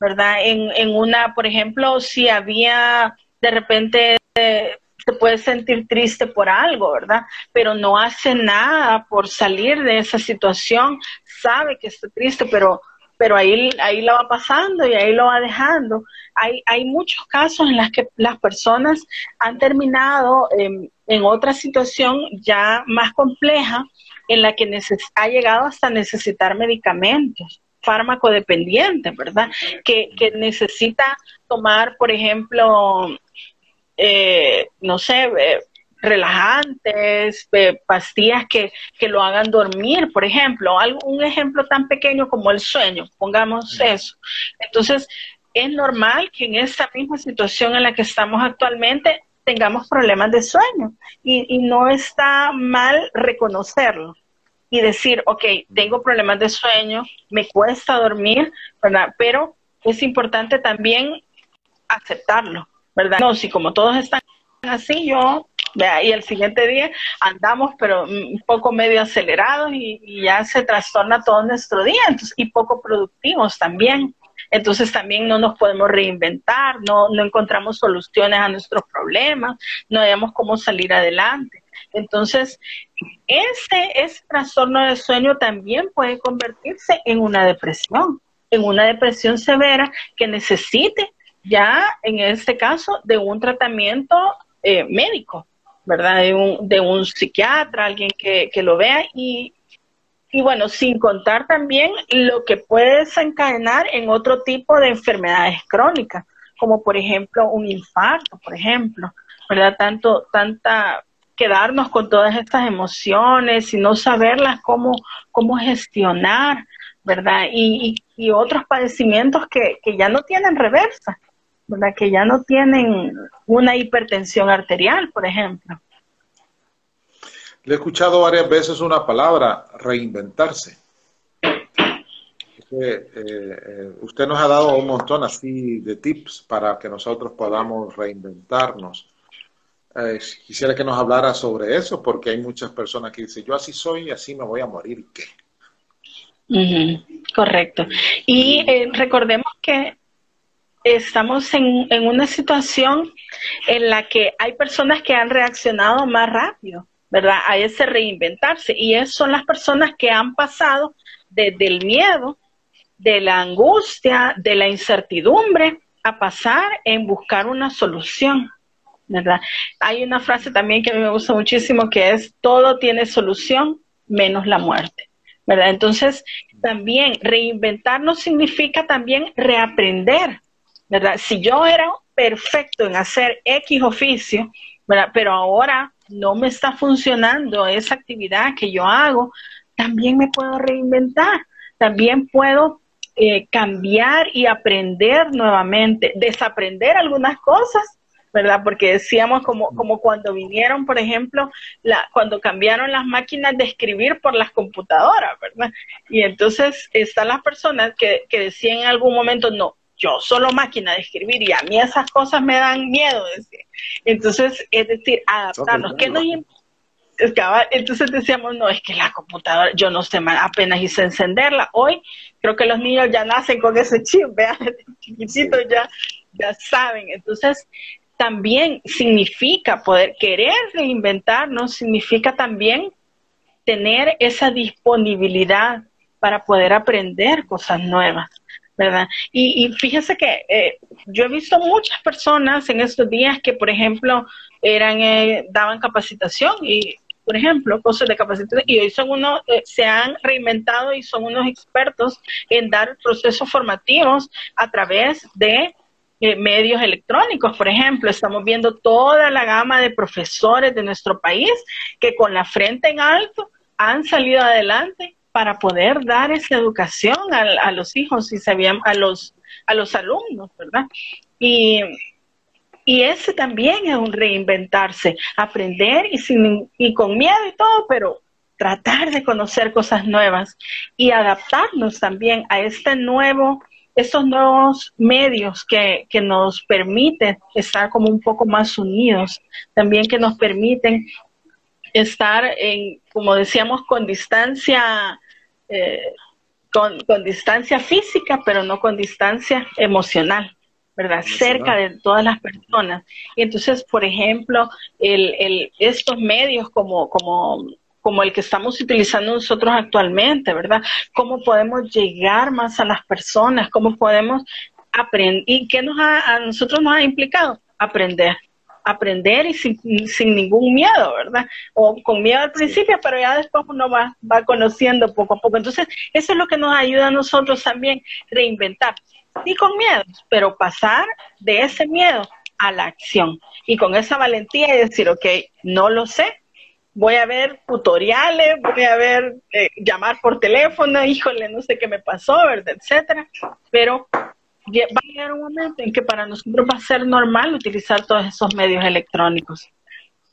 ¿verdad? En, en una, por ejemplo, si había de repente se puede sentir triste por algo, ¿verdad? Pero no hace nada por salir de esa situación, sabe que está triste, pero pero ahí, ahí lo va pasando y ahí lo va dejando. Hay, hay muchos casos en los que las personas han terminado en otra situación ya más compleja en la que ha llegado hasta necesitar medicamentos fármaco dependiente, ¿verdad? Que, que necesita tomar, por ejemplo, eh, no sé, eh, relajantes, eh, pastillas que, que, lo hagan dormir, por ejemplo, algo, un ejemplo tan pequeño como el sueño, pongamos eso. Entonces, es normal que en esta misma situación en la que estamos actualmente tengamos problemas de sueño y, y no está mal reconocerlo y decir, ok, tengo problemas de sueño, me cuesta dormir, ¿verdad? Pero es importante también aceptarlo, ¿verdad? No, si como todos están así, yo, vea, y el siguiente día andamos, pero un poco medio acelerados y, ya se trastorna todo nuestro día, entonces, y poco productivos también. Entonces también no nos podemos reinventar, no, no encontramos soluciones a nuestros problemas, no sabemos cómo salir adelante. Entonces, ese, ese trastorno de sueño también puede convertirse en una depresión, en una depresión severa que necesite ya, en este caso, de un tratamiento eh, médico, ¿verdad? De un, de un psiquiatra, alguien que, que lo vea y, y bueno, sin contar también lo que puede desencadenar en otro tipo de enfermedades crónicas, como por ejemplo un infarto, por ejemplo, ¿verdad? Tanto, tanta quedarnos con todas estas emociones y no saberlas cómo, cómo gestionar, ¿verdad? Y, otros padecimientos que, que ya no tienen reversa, ¿verdad? Que ya no tienen una hipertensión arterial, por ejemplo. Le he escuchado varias veces una palabra, reinventarse. Eh, eh, usted nos ha dado un montón así de tips para que nosotros podamos reinventarnos. Eh, quisiera que nos hablara sobre eso, porque hay muchas personas que dicen, yo así soy y así me voy a morir. ¿Qué? correcto. Y recordemos que estamos en, en, una situación en la que hay personas que han reaccionado más rápido. ¿verdad? A ese reinventarse. Y esas son las personas que han pasado desde el miedo, de la angustia, de la incertidumbre, a pasar en buscar una solución, Hay una frase también que a mí me gusta muchísimo que es, todo tiene solución menos la muerte, ¿verdad? Entonces, también reinventarnos significa también reaprender, ¿verdad? Si yo era perfecto en hacer X oficio, ¿verdad? Pero ahora no me está funcionando esa actividad que yo hago, también me puedo reinventar, también puedo eh, cambiar y aprender nuevamente, desaprender algunas cosas, ¿verdad? Porque decíamos como, como cuando vinieron, por ejemplo, la, cuando cambiaron las máquinas de escribir por las computadoras, ¿verdad? Y entonces están las personas que, que decían en algún momento, no, yo solo máquina de escribir y a mí esas cosas me dan miedo. Entonces, es decir, adaptarnos. ¿Qué nos entonces decíamos, no, es que la computadora, yo no sé, apenas hice encenderla. Hoy creo que los niños ya nacen con ese chip, vean, [laughs] chiquititos ya, ya saben. Entonces, también significa poder querer reinventarnos, significa también tener esa disponibilidad para poder aprender cosas nuevas. ¿verdad? Y, y fíjese que eh, yo he visto muchas personas en estos días que, por ejemplo, eran eh, daban capacitación y, por ejemplo, cosas de capacitación y hoy son unos, eh, se han reinventado y son unos expertos en dar procesos formativos a través de medios electrónicos, por ejemplo, estamos viendo toda la gama de profesores de nuestro país que con la frente en alto han salido adelante para poder dar esa educación a, los hijos sabían a los a los alumnos, ¿verdad? Y, y ese también es un reinventarse, aprender y, sin, y con miedo y todo, pero tratar de conocer cosas nuevas y adaptarnos también a este nuevo, estos nuevos medios que, que nos permiten estar como un poco más unidos, también que nos permiten estar en, como decíamos, con distancia, eh, con, distancia física, pero no con distancia emocional. ¿verdad? Cerca de todas las personas. Y entonces, por ejemplo, el, el, estos medios como, como, como el que estamos utilizando nosotros actualmente, ¿verdad? ¿Cómo podemos llegar más a las personas? ¿Cómo podemos aprender? ¿Y qué nos ha, a nosotros nos ha implicado? Aprender, aprender y sin, ningún miedo, ¿verdad? O con miedo al principio, pero ya después uno va, va conociendo poco a poco. Entonces, eso es lo que nos ayuda a nosotros también, reinventar. Sí con miedo, pero pasar de ese miedo a la acción. Y con esa valentía y decir, ok, no lo sé, voy a ver tutoriales, voy a ver, eh, llamar por teléfono, [laughs] híjole, no sé qué me pasó, ¿verdad? Etcétera. Pero va a llegar un momento en que para nosotros va a ser normal utilizar todos esos medios electrónicos.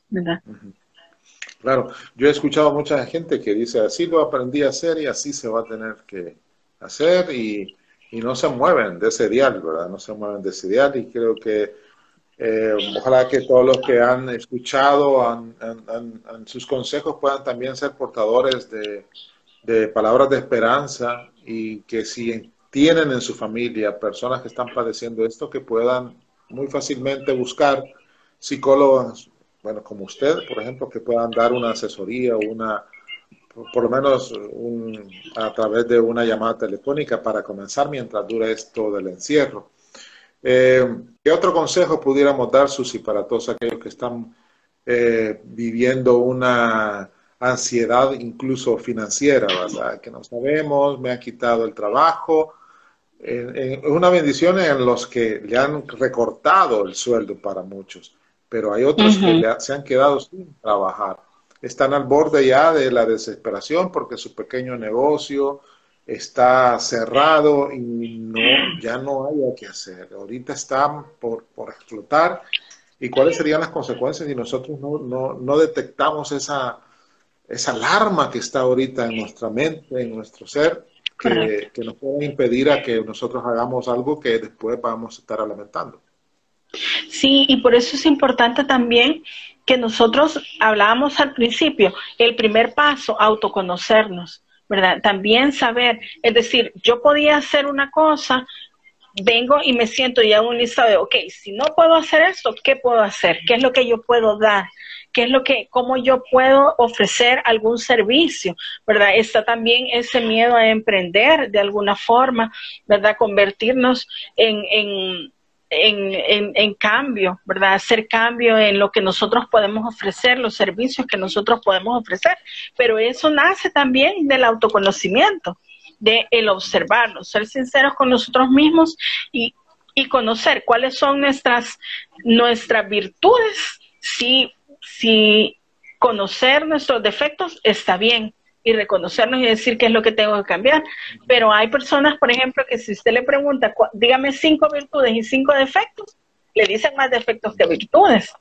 ¿verdad? Claro, yo he escuchado a mucha gente que dice, así lo aprendí a hacer y así se va a tener que hacer y, y no se mueven de ese dial, ¿verdad? No se mueven de ese dial y creo que eh, ojalá que todos los que han escuchado sus consejos puedan también ser portadores de, de palabras de esperanza y que si tienen en su familia personas que están padeciendo esto, que puedan muy fácilmente buscar psicólogos, bueno, como usted, por ejemplo, que puedan dar una asesoría o una, por, lo menos a través de una llamada telefónica para comenzar mientras dura esto del encierro. Eh, ¿Qué otro consejo pudiéramos dar, Susi, para todos aquellos que están eh, viviendo una ansiedad incluso financiera, ¿verdad? Que no sabemos, me ha quitado el trabajo. Es una bendición en los que le han recortado el sueldo para muchos, pero hay otros que se han quedado sin trabajar. Están al borde ya de la desesperación porque su pequeño negocio está cerrado y no, ya no hay que hacer. Ahorita están por, por explotar. ¿Y cuáles serían las consecuencias si nosotros no, no, no detectamos esa, esa alarma que está ahorita en nuestra mente, en nuestro ser, que, nos puede impedir a que nosotros hagamos algo que después vamos a estar lamentando. Sí, y por eso es importante también que nosotros hablábamos al principio, el primer paso, autoconocernos, ¿verdad? También saber, es decir, yo podía hacer una cosa, vengo y me siento y hago un listado de, ok, si no puedo hacer esto, ¿qué puedo hacer? ¿Qué es lo que yo puedo dar? qué es lo que, cómo yo puedo ofrecer algún servicio, ¿verdad? Está también ese miedo a emprender de alguna forma, ¿verdad? Convertirnos en, en en, en, cambio, ¿verdad? Hacer cambio en lo que nosotros podemos ofrecer, los servicios que nosotros podemos ofrecer. Pero eso nace también del autoconocimiento, de el observarnos, ser sinceros con nosotros mismos y, y conocer cuáles son nuestras, nuestras virtudes, si si conocer nuestros defectos está bien y reconocernos y decir qué es lo que tengo que cambiar. Pero hay personas, por ejemplo, que si usted le pregunta, dígame cinco virtudes y cinco defectos, le dicen más defectos que virtudes.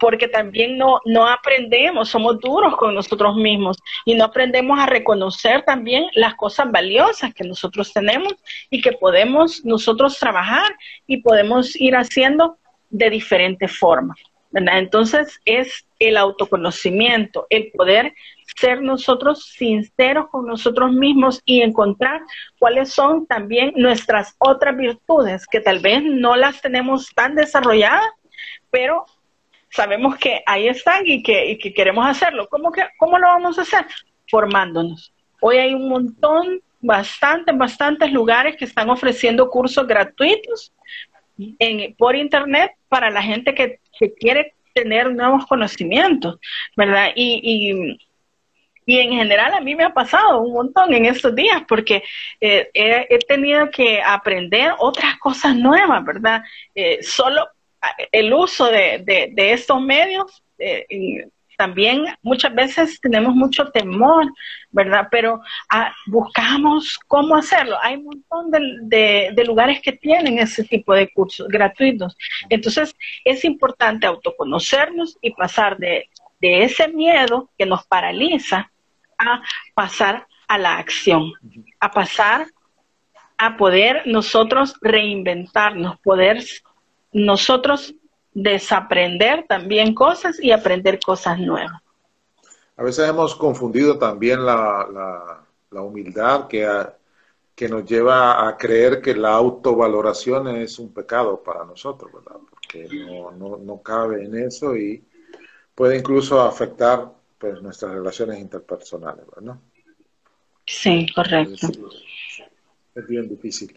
Porque también no, no aprendemos, somos duros con nosotros mismos y no aprendemos a reconocer también las cosas valiosas que nosotros tenemos y que podemos nosotros trabajar y podemos ir haciendo de diferentes formas. Entonces es el autoconocimiento, el poder ser nosotros sinceros con nosotros mismos y encontrar cuáles son también nuestras otras virtudes, que tal vez no las tenemos tan desarrolladas, pero sabemos que ahí están y que, queremos hacerlo. ¿Cómo, que, ¿Cómo lo vamos a hacer? Formándonos. Hoy hay un montón, bastantes, bastantes lugares que están ofreciendo cursos gratuitos en, por internet para la gente que, quiere tener nuevos conocimientos, ¿verdad? Y, y, en general a mí me ha pasado un montón en estos días porque eh, he, tenido que aprender otras cosas nuevas, ¿verdad? Eh, solo el uso de, de, estos medios eh, también muchas veces tenemos mucho temor, ¿verdad? Pero ah, buscamos cómo hacerlo. Hay un montón de, lugares que tienen ese tipo de cursos gratuitos. Entonces, es importante autoconocernos y pasar de ese miedo que nos paraliza a pasar a la acción, a pasar a poder nosotros reinventarnos, poder nosotros desaprender también cosas y aprender cosas nuevas. A veces hemos confundido también la, la, humildad que, que nos lleva a creer que la autovaloración es un pecado para nosotros, ¿verdad? Porque no, no, no cabe en eso y puede incluso afectar pues, nuestras relaciones interpersonales, ¿verdad? Sí, correcto. es bien difícil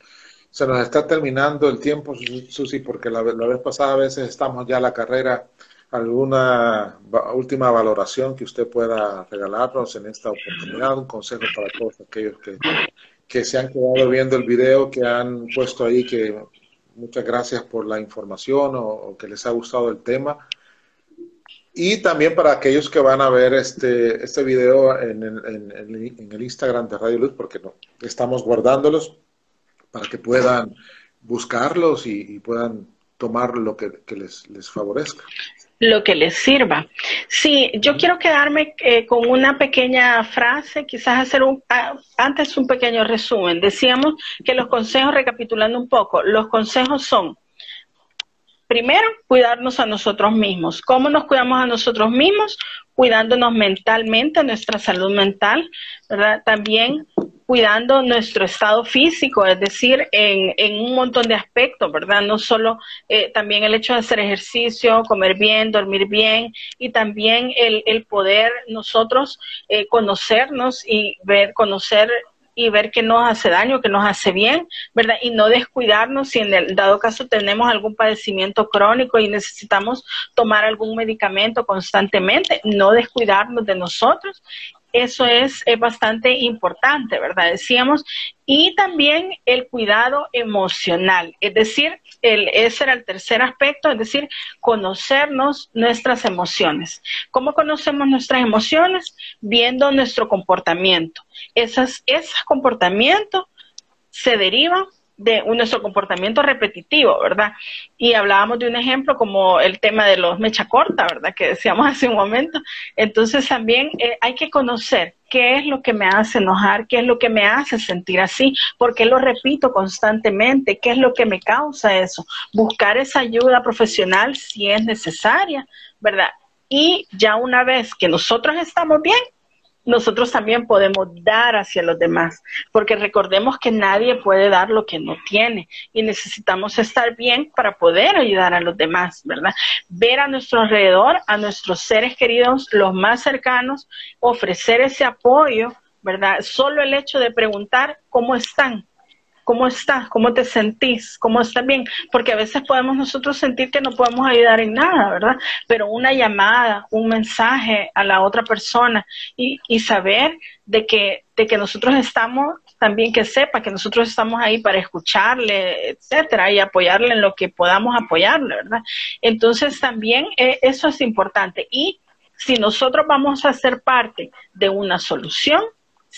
se nos está terminando el tiempo, Susi, porque la, vez pasada a veces estamos ya a la carrera. ¿Alguna última valoración que usted pueda regalarnos en esta oportunidad? Un consejo para todos aquellos que, que se han quedado viendo el video, que han puesto ahí que muchas gracias por la información o, que les ha gustado el tema. Y también para aquellos que van a ver este, este video en, en, en el Instagram de Radio Luz, porque no, estamos guardándolos para que puedan buscarlos y, puedan tomar lo que, les, les, favorezca. Lo que les sirva. Sí, yo quiero quedarme eh, con una pequeña frase, quizás hacer un, ah, antes un pequeño resumen. Decíamos que los consejos, recapitulando un poco, los consejos son, primero, cuidarnos a nosotros mismos. ¿Cómo nos cuidamos a nosotros mismos? Cuidándonos mentalmente, nuestra salud mental, ¿verdad? También cuidando nuestro estado físico, es decir, en, en un montón de aspectos, ¿verdad? No solo eh, también el hecho de hacer ejercicio, comer bien, dormir bien y también el, el poder nosotros eh, conocernos y ver, conocer y ver qué nos hace daño, qué nos hace bien, ¿verdad? Y no descuidarnos si en el dado caso tenemos algún padecimiento crónico y necesitamos tomar algún medicamento constantemente, no descuidarnos de nosotros eso es, bastante importante, ¿verdad? Decíamos, y también el cuidado emocional, es decir, el, ese era el tercer aspecto, es decir, conocernos nuestras emociones. ¿Cómo conocemos nuestras emociones? Viendo nuestro comportamiento. Esas, ese comportamiento se deriva de nuestro comportamiento repetitivo, ¿verdad? Y hablábamos de un ejemplo como el tema de los mecha corta, ¿verdad? Que decíamos [laughs] hace un momento. Entonces también eh, hay que conocer qué es lo que me hace enojar, qué es lo que me hace sentir así, porque lo repito constantemente, qué es lo que me causa eso. Buscar esa ayuda profesional si es necesaria, ¿verdad? Y ya una vez que nosotros estamos bien, nosotros también podemos dar hacia los demás, porque recordemos que nadie puede dar lo que no tiene y necesitamos estar bien para poder ayudar a los demás, ¿verdad? Ver a nuestro alrededor, a nuestros seres queridos, los más cercanos, ofrecer ese apoyo, ¿verdad? Solo el hecho de preguntar cómo están, ¿Cómo estás? ¿Cómo te sentís? ¿Cómo estás bien? Porque a veces podemos nosotros sentir que no podemos ayudar en nada, ¿verdad? Pero una llamada, un mensaje a la otra persona y, y saber de que, de que nosotros estamos también que sepa que nosotros estamos ahí para escucharle, etcétera, y apoyarle en lo que podamos apoyarle, ¿verdad? Entonces también eh, eso es importante. Y si nosotros vamos a ser parte de una solución,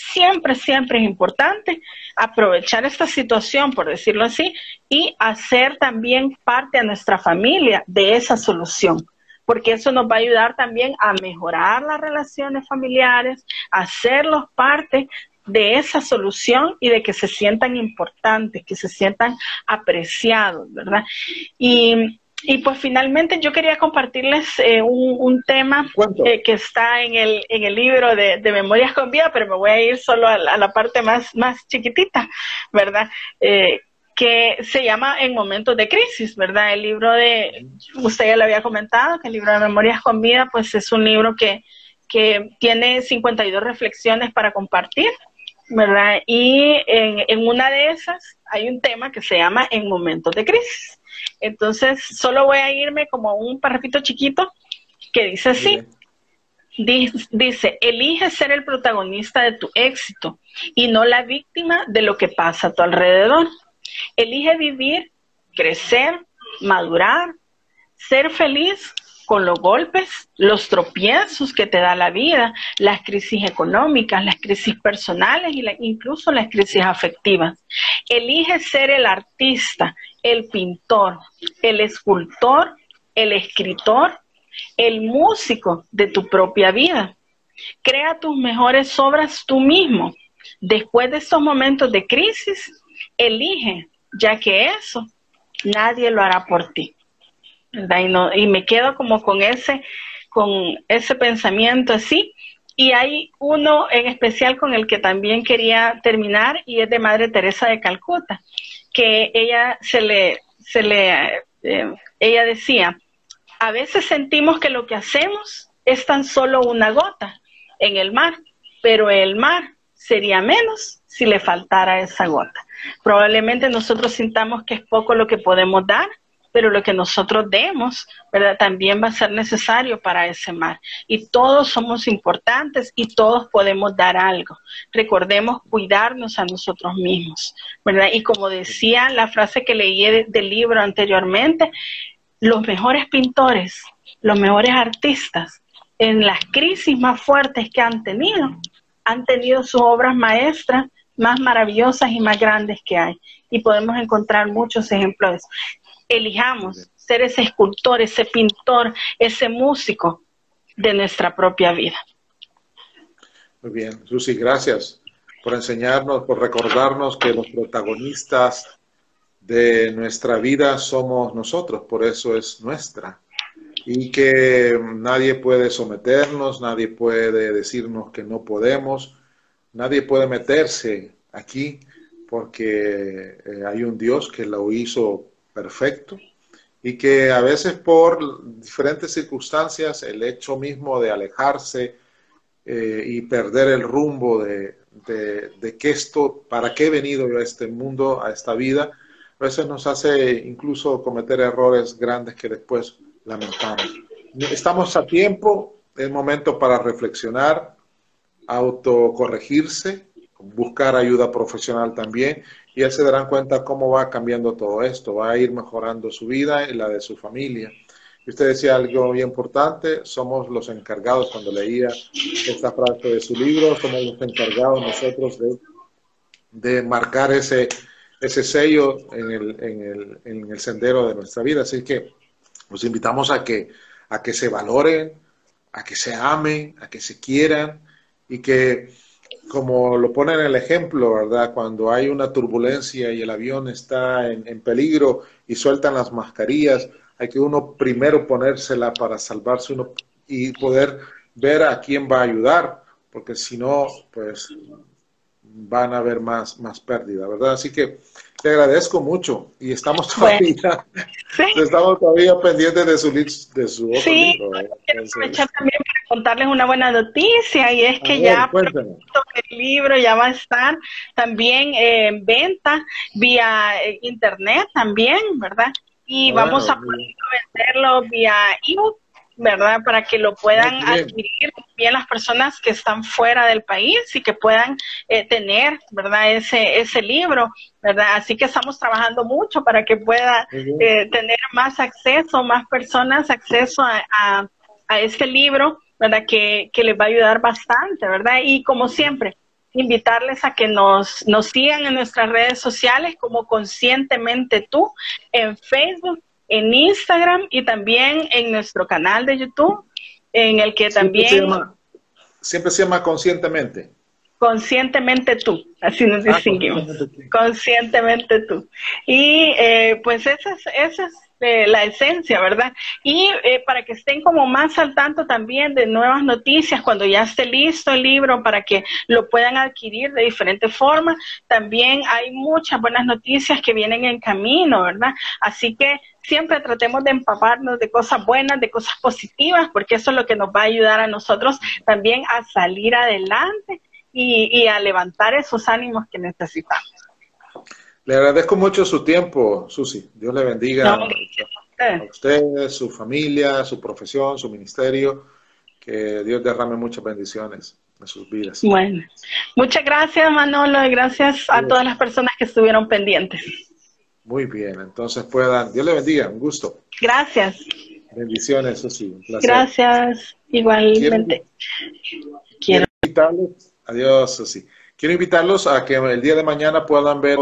siempre, siempre es importante aprovechar esta situación, por decirlo así, y hacer también parte a nuestra familia de esa solución, porque eso nos va a ayudar también a mejorar las relaciones familiares, a hacerlos parte de esa solución y de que se sientan importantes, que se sientan apreciados, ¿verdad? Y y pues finalmente yo quería compartirles eh, un, tema eh, que está en el, en el libro de, Memorias con Vida, pero me voy a ir solo a la, parte más, más chiquitita, ¿verdad? Eh, que se llama En momentos de crisis, ¿verdad? El libro de, usted ya lo había comentado, que el libro de Memorias con Vida, pues es un libro que, que tiene 52 reflexiones para compartir, ¿verdad? Y en, en una de esas hay un tema que se llama En momentos de crisis. Entonces, solo voy a irme como un parrafito chiquito que dice así. Dice, elige ser el protagonista de tu éxito y no la víctima de lo que pasa a tu alrededor. Elige vivir, crecer, madurar, ser feliz con los golpes, los tropiezos que te da la vida, las crisis económicas, las crisis personales y incluso las crisis afectivas. Elige ser el artista, el pintor, el escultor, el escritor, el músico de tu propia vida. Crea tus mejores obras tú mismo. Después de estos momentos de crisis, elige, ya que eso nadie lo hará por ti. Y, me quedo como con ese, con ese pensamiento así. Y hay uno en especial con el que también quería terminar y es de Madre Teresa de Calcuta, que ella se le, se le, eh, ella decía, a veces sentimos que lo que hacemos es tan solo una gota en el mar, pero el mar sería menos si le faltara esa gota. Probablemente nosotros sintamos que es poco lo que podemos dar, pero lo que nosotros demos, ¿verdad? También va a ser necesario para ese mar. Y todos somos importantes y todos podemos dar algo. Recordemos cuidarnos a nosotros mismos, ¿verdad? Y como decía la frase que leí del libro anteriormente, los mejores pintores, los mejores artistas, en las crisis más fuertes que han tenido, han tenido sus obras maestras más maravillosas y más grandes que hay. Y podemos encontrar muchos ejemplos de eso elijamos ser ese escultor, ese pintor, ese músico de nuestra propia vida. Muy bien, Susi, gracias por enseñarnos, por recordarnos que los protagonistas de nuestra vida somos nosotros, por eso es nuestra. Y que nadie puede someternos, nadie puede decirnos que no podemos, nadie puede meterse aquí porque eh, hay un Dios que lo hizo perfecto y que a veces por diferentes circunstancias el hecho mismo de alejarse eh, y perder el rumbo de, de, qué esto, para qué he venido a este mundo, a esta vida, a veces nos hace incluso cometer errores grandes que después lamentamos. Estamos a tiempo, es momento para reflexionar, autocorregirse, buscar ayuda profesional también, y ya se darán cuenta cómo va cambiando todo esto, va a ir mejorando su vida y la de su familia. Y usted decía algo muy importante, somos los encargados, cuando leía esta frase de su libro, somos los encargados nosotros de, de marcar ese, ese sello en el, en, el, en el sendero de nuestra vida. Así que los invitamos a que, a que se valoren, a que se amen, a que se quieran y que, como lo pone en el ejemplo, ¿verdad? Cuando hay una turbulencia y el avión está en, en peligro y sueltan las mascarillas, hay que uno primero ponérsela para salvarse uno y poder ver a quién va a ayudar, porque si no, pues van a haber más, más pérdida, ¿verdad? Así que te agradezco mucho y estamos todavía, estamos todavía pendientes de su, de su otro sí, libro. Quiero aprovechar también para contarles una buena noticia y es que ya el libro ya va a estar también en venta vía eh, internet también, ¿verdad? Y vamos a poder venderlo vía ebook ¿verdad? Para que lo puedan adquirir bien las personas que están fuera del país y que puedan eh, tener, ¿verdad? Ese, ese libro, ¿verdad? Así que estamos trabajando mucho para que pueda eh, tener más acceso, más personas acceso a, a, a este libro, ¿verdad? Que, que les va a ayudar bastante, ¿verdad? Y como siempre, invitarles a que nos, nos sigan en nuestras redes sociales como Conscientemente Tú en Facebook, en Instagram y también en nuestro canal de YouTube, en el que también... siempre se llama conscientemente. Conscientemente tú, así nos ah, distinguimos. conscientemente, tú. Y eh, pues esa es, esa es eh, la esencia, ¿verdad? Y eh, para que estén como más al tanto también de nuevas noticias, cuando ya esté listo el libro, para que lo puedan adquirir de diferentes formas, también hay muchas buenas noticias que vienen en camino, ¿verdad? Así que siempre tratemos de empaparnos de cosas buenas, de cosas positivas, porque eso es lo que nos va a ayudar a nosotros también a salir adelante y, a levantar esos ánimos que necesitamos. Le agradezco mucho su tiempo, Susi. Dios le bendiga a usted, su familia, su profesión, su ministerio. Que Dios derrame muchas bendiciones en sus vidas. Bueno, muchas gracias Manolo y gracias a todas las personas que estuvieron pendientes. Muy bien, entonces puedan, Dios le bendiga, un gusto. Gracias. Bendiciones, Susi, un placer. Gracias, igualmente. Quiero, adiós, Susi. Quiero invitarlos a que el día de mañana puedan ver